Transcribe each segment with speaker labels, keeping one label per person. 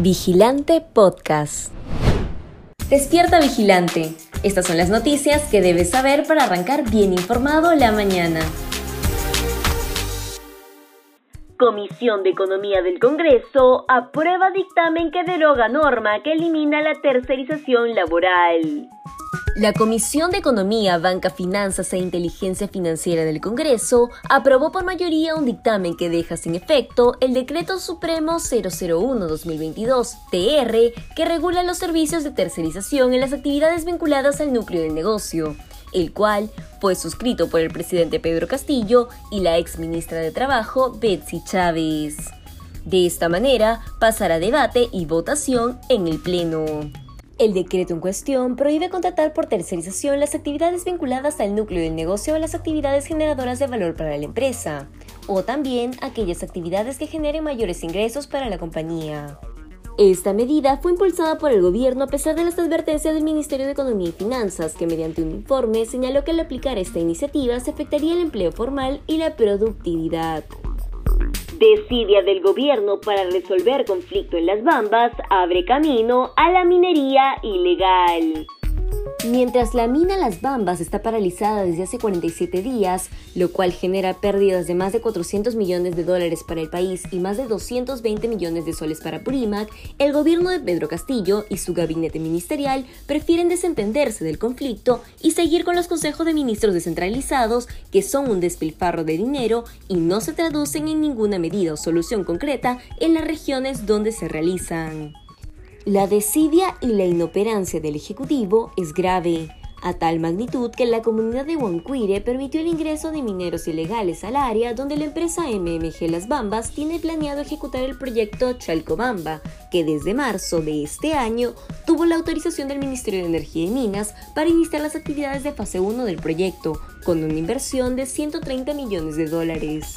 Speaker 1: Vigilante Podcast. Despierta Vigilante. Estas son las noticias que debes saber para arrancar bien informado la mañana.
Speaker 2: Comisión de Economía del Congreso aprueba dictamen que deroga norma que elimina la tercerización laboral.
Speaker 1: La Comisión de Economía, Banca, Finanzas e Inteligencia Financiera del Congreso aprobó por mayoría un dictamen que deja sin efecto el Decreto Supremo 001-2022 TR que regula los servicios de tercerización en las actividades vinculadas al núcleo del negocio, el cual fue suscrito por el presidente Pedro Castillo y la ex ministra de Trabajo Betsy Chávez. De esta manera pasará debate y votación en el Pleno. El decreto en cuestión prohíbe contratar por tercerización las actividades vinculadas al núcleo del negocio o las actividades generadoras de valor para la empresa, o también aquellas actividades que generen mayores ingresos para la compañía. Esta medida fue impulsada por el gobierno a pesar de las advertencias del Ministerio de Economía y Finanzas, que mediante un informe señaló que al aplicar esta iniciativa se afectaría el empleo formal y la productividad.
Speaker 2: Desidia del gobierno para resolver conflicto en las Bambas abre camino a la minería ilegal.
Speaker 1: Mientras la mina Las Bambas está paralizada desde hace 47 días, lo cual genera pérdidas de más de 400 millones de dólares para el país y más de 220 millones de soles para Purímac, el gobierno de Pedro Castillo y su gabinete ministerial prefieren desentenderse del conflicto y seguir con los consejos de ministros descentralizados, que son un despilfarro de dinero y no se traducen en ninguna medida o solución concreta en las regiones donde se realizan. La desidia y la inoperancia del Ejecutivo es grave, a tal magnitud que la comunidad de Huancuire permitió el ingreso de mineros ilegales al área donde la empresa MMG Las Bambas tiene planeado ejecutar el proyecto Chalcobamba, que desde marzo de este año tuvo la autorización del Ministerio de Energía y Minas para iniciar las actividades de fase 1 del proyecto, con una inversión de 130 millones de dólares.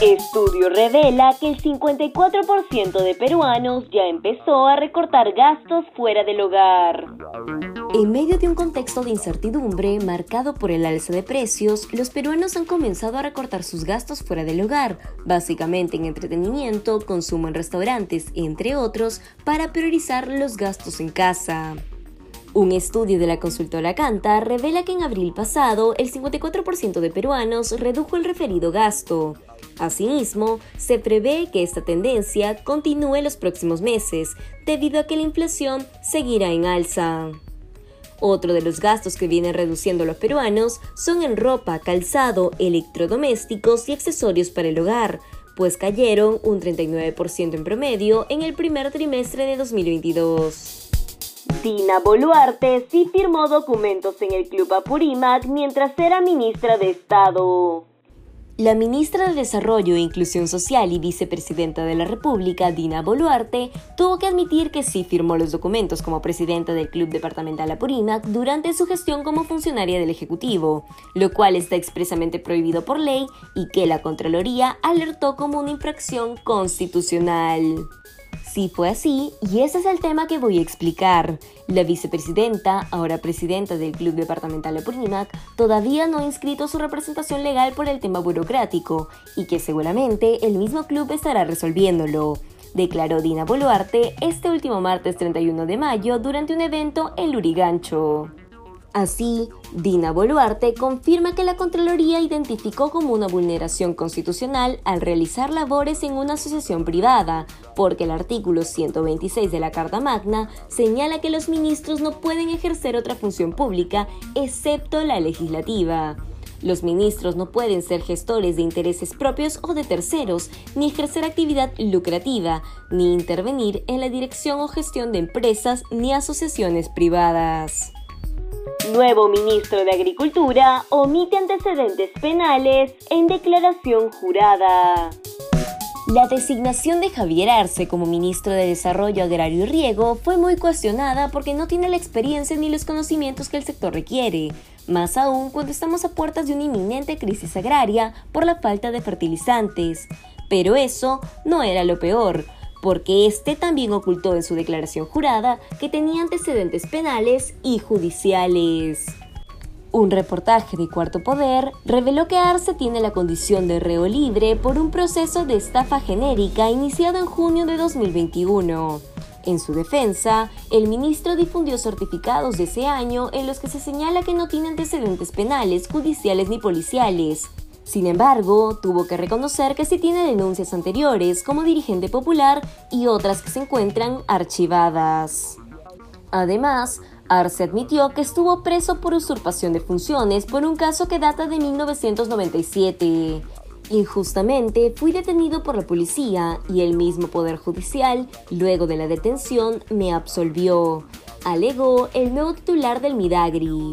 Speaker 2: Estudio revela que el 54% de peruanos ya empezó a recortar gastos fuera del hogar.
Speaker 1: En medio de un contexto de incertidumbre marcado por el alza de precios, los peruanos han comenzado a recortar sus gastos fuera del hogar, básicamente en entretenimiento, consumo en restaurantes, entre otros, para priorizar los gastos en casa. Un estudio de la consultora Canta revela que en abril pasado el 54% de peruanos redujo el referido gasto. Asimismo, se prevé que esta tendencia continúe los próximos meses, debido a que la inflación seguirá en alza. Otro de los gastos que vienen reduciendo los peruanos son en ropa, calzado, electrodomésticos y accesorios para el hogar, pues cayeron un 39% en promedio en el primer trimestre de 2022.
Speaker 2: Dina Boluarte sí firmó documentos en el Club Apurímac mientras era ministra de Estado.
Speaker 1: La ministra de Desarrollo e Inclusión Social y vicepresidenta de la República, Dina Boluarte, tuvo que admitir que sí firmó los documentos como presidenta del Club Departamental Apurímac durante su gestión como funcionaria del Ejecutivo, lo cual está expresamente prohibido por ley y que la Contraloría alertó como una infracción constitucional. Sí fue así, y ese es el tema que voy a explicar. La vicepresidenta, ahora presidenta del Club Departamental de Purímac, todavía no ha inscrito su representación legal por el tema burocrático, y que seguramente el mismo club estará resolviéndolo declaró Dina Boluarte este último martes 31 de mayo durante un evento en Lurigancho. Así, Dina Boluarte confirma que la Contraloría identificó como una vulneración constitucional al realizar labores en una asociación privada, porque el artículo 126 de la Carta Magna señala que los ministros no pueden ejercer otra función pública excepto la legislativa. Los ministros no pueden ser gestores de intereses propios o de terceros, ni ejercer actividad lucrativa, ni intervenir en la dirección o gestión de empresas ni asociaciones privadas.
Speaker 2: Nuevo ministro de Agricultura omite antecedentes penales en declaración jurada.
Speaker 1: La designación de Javier Arce como ministro de Desarrollo Agrario y Riego fue muy cuestionada porque no tiene la experiencia ni los conocimientos que el sector requiere, más aún cuando estamos a puertas de una inminente crisis agraria por la falta de fertilizantes. Pero eso no era lo peor porque este también ocultó en su declaración jurada que tenía antecedentes penales y judiciales. Un reportaje de Cuarto Poder reveló que Arce tiene la condición de reo libre por un proceso de estafa genérica iniciado en junio de 2021. En su defensa, el ministro difundió certificados de ese año en los que se señala que no tiene antecedentes penales, judiciales ni policiales. Sin embargo, tuvo que reconocer que sí tiene denuncias anteriores como dirigente popular y otras que se encuentran archivadas. Además, Arce admitió que estuvo preso por usurpación de funciones por un caso que data de 1997. Injustamente fui detenido por la policía y el mismo Poder Judicial, luego de la detención, me absolvió, alegó el nuevo titular del Midagri.